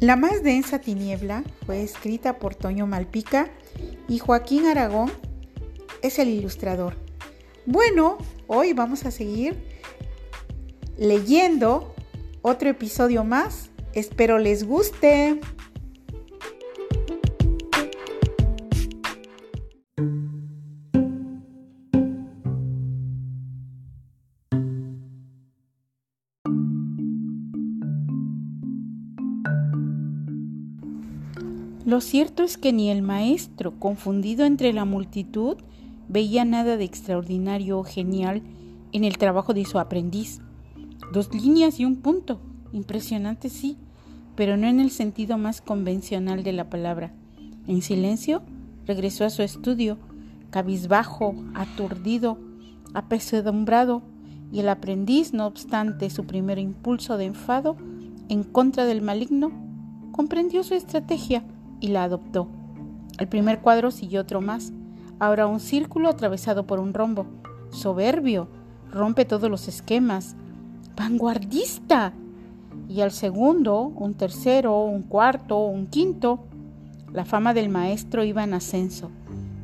La más densa tiniebla fue escrita por Toño Malpica y Joaquín Aragón es el ilustrador. Bueno, hoy vamos a seguir leyendo otro episodio más. Espero les guste. Lo cierto es que ni el maestro, confundido entre la multitud, veía nada de extraordinario o genial en el trabajo de su aprendiz. Dos líneas y un punto. Impresionante, sí, pero no en el sentido más convencional de la palabra. En silencio, regresó a su estudio, cabizbajo, aturdido, apesadumbrado, y el aprendiz, no obstante su primer impulso de enfado en contra del maligno, comprendió su estrategia y la adoptó. El primer cuadro siguió otro más, ahora un círculo atravesado por un rombo. Soberbio, rompe todos los esquemas. Vanguardista. Y al segundo, un tercero, un cuarto, un quinto. La fama del maestro iba en ascenso.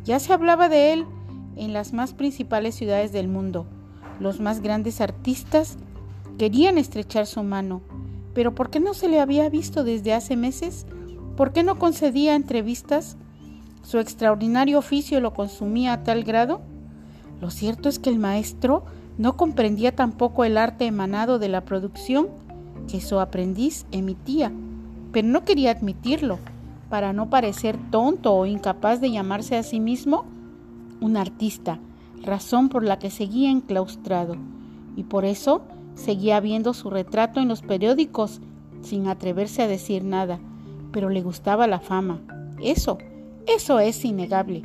Ya se hablaba de él en las más principales ciudades del mundo. Los más grandes artistas querían estrechar su mano. Pero ¿por qué no se le había visto desde hace meses? ¿Por qué no concedía entrevistas? ¿Su extraordinario oficio lo consumía a tal grado? Lo cierto es que el maestro no comprendía tampoco el arte emanado de la producción que su aprendiz emitía, pero no quería admitirlo para no parecer tonto o incapaz de llamarse a sí mismo un artista, razón por la que seguía enclaustrado, y por eso seguía viendo su retrato en los periódicos sin atreverse a decir nada pero le gustaba la fama. Eso, eso es innegable.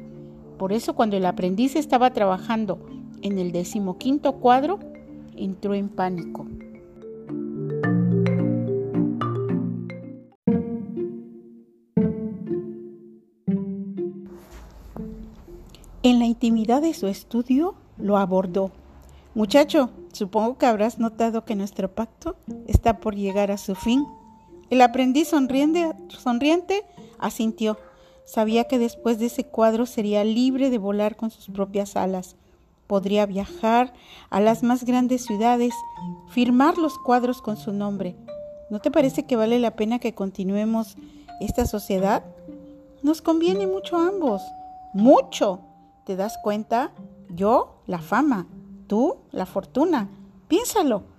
Por eso cuando el aprendiz estaba trabajando en el decimoquinto cuadro, entró en pánico. En la intimidad de su estudio lo abordó. Muchacho, supongo que habrás notado que nuestro pacto está por llegar a su fin. El aprendiz sonriente, asintió. Sabía que después de ese cuadro sería libre de volar con sus propias alas. Podría viajar a las más grandes ciudades, firmar los cuadros con su nombre. ¿No te parece que vale la pena que continuemos esta sociedad? Nos conviene mucho a ambos. Mucho. ¿Te das cuenta? Yo, la fama. Tú, la fortuna. Piénsalo.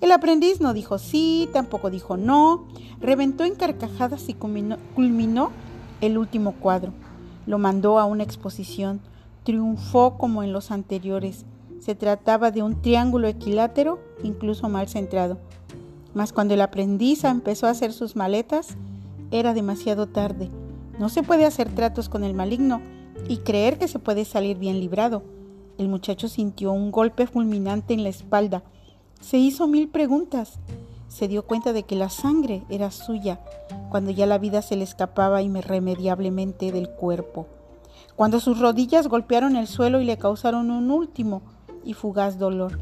El aprendiz no dijo sí, tampoco dijo no, reventó en carcajadas y culminó, el último cuadro. Lo mandó a una exposición, triunfó como en los anteriores. Se trataba de un triángulo equilátero, incluso mal centrado. Mas cuando el aprendiz empezó a hacer sus maletas, era demasiado tarde. No se puede hacer tratos con el maligno y creer que se puede salir bien librado. El muchacho sintió un golpe fulminante en la espalda se hizo mil preguntas. Se dio cuenta de que la sangre era suya cuando ya la vida se le escapaba irremediablemente del cuerpo. Cuando sus rodillas golpearon el suelo y le causaron un último y fugaz dolor.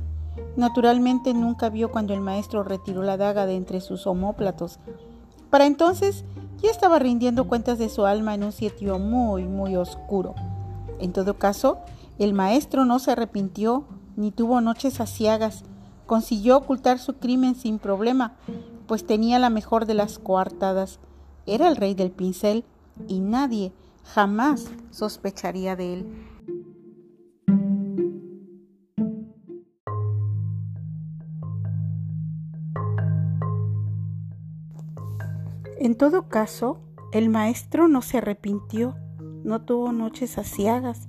Naturalmente nunca vio cuando el maestro retiró la daga de entre sus omóplatos. Para entonces ya estaba rindiendo cuentas de su alma en un sitio muy, muy oscuro. En todo caso, el maestro no se arrepintió ni tuvo noches aciagas Consiguió ocultar su crimen sin problema, pues tenía la mejor de las coartadas. Era el rey del pincel y nadie jamás sospecharía de él. En todo caso, el maestro no se arrepintió, no tuvo noches aciagas,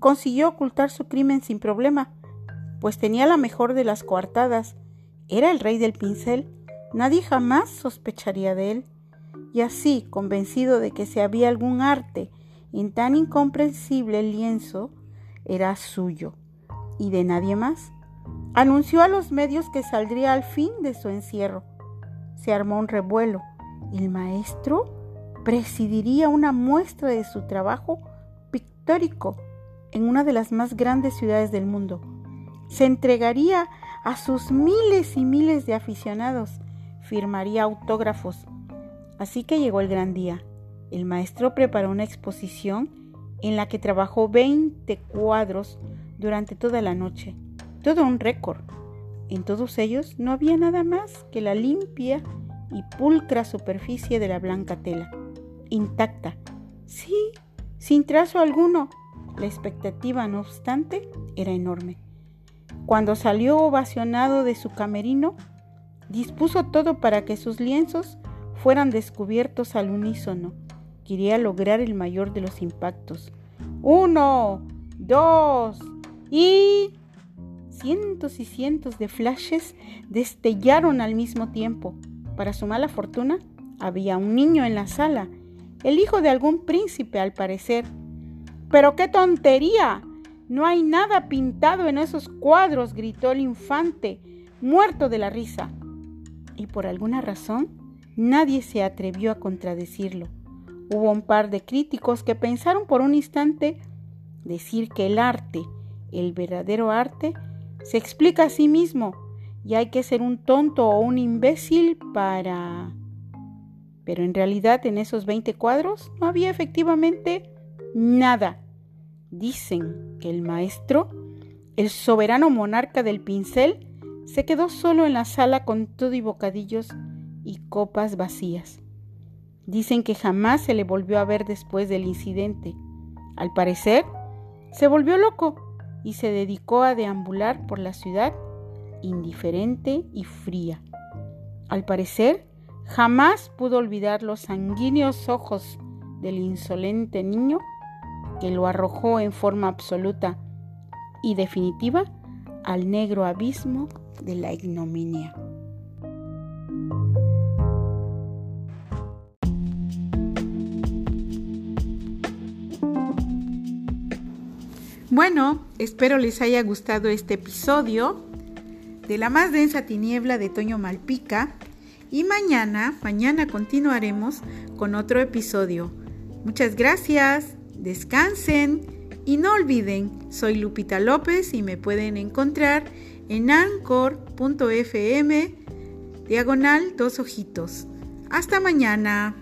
consiguió ocultar su crimen sin problema, pues tenía la mejor de las coartadas. Era el rey del pincel. Nadie jamás sospecharía de él. Y así, convencido de que si había algún arte en tan incomprensible lienzo, era suyo y de nadie más. Anunció a los medios que saldría al fin de su encierro. Se armó un revuelo. El maestro presidiría una muestra de su trabajo pictórico en una de las más grandes ciudades del mundo se entregaría a sus miles y miles de aficionados, firmaría autógrafos Así que llegó el gran día. El maestro preparó una exposición en la que trabajó 20 cuadros durante toda la noche. Todo un récord. En todos ellos no había nada más que la limpia y pulcra superficie de la blanca tela, intacta. Sí, sin trazo alguno. La expectativa, no obstante, era enorme. Cuando salió ovacionado de su camerino, dispuso todo para que sus lienzos fueran descubiertos al unísono. Quería lograr el mayor de los impactos. Uno, dos y... Cientos y cientos de flashes destellaron al mismo tiempo. Para su mala fortuna, había un niño en la sala, el hijo de algún príncipe al parecer. ¡Pero qué tontería! No hay nada pintado en esos cuadros, gritó el infante, muerto de la risa. Y por alguna razón, nadie se atrevió a contradecirlo. Hubo un par de críticos que pensaron por un instante decir que el arte, el verdadero arte, se explica a sí mismo y hay que ser un tonto o un imbécil para... Pero en realidad en esos 20 cuadros no había efectivamente nada. Dicen que el maestro, el soberano monarca del pincel, se quedó solo en la sala con todo y bocadillos y copas vacías. Dicen que jamás se le volvió a ver después del incidente. Al parecer, se volvió loco y se dedicó a deambular por la ciudad indiferente y fría. Al parecer, jamás pudo olvidar los sanguíneos ojos del insolente niño que lo arrojó en forma absoluta y definitiva al negro abismo de la ignominia. Bueno, espero les haya gustado este episodio de la más densa tiniebla de Toño Malpica y mañana, mañana continuaremos con otro episodio. Muchas gracias, descansen y no olviden, soy Lupita López y me pueden encontrar en anchor.fm diagonal dos ojitos. Hasta mañana.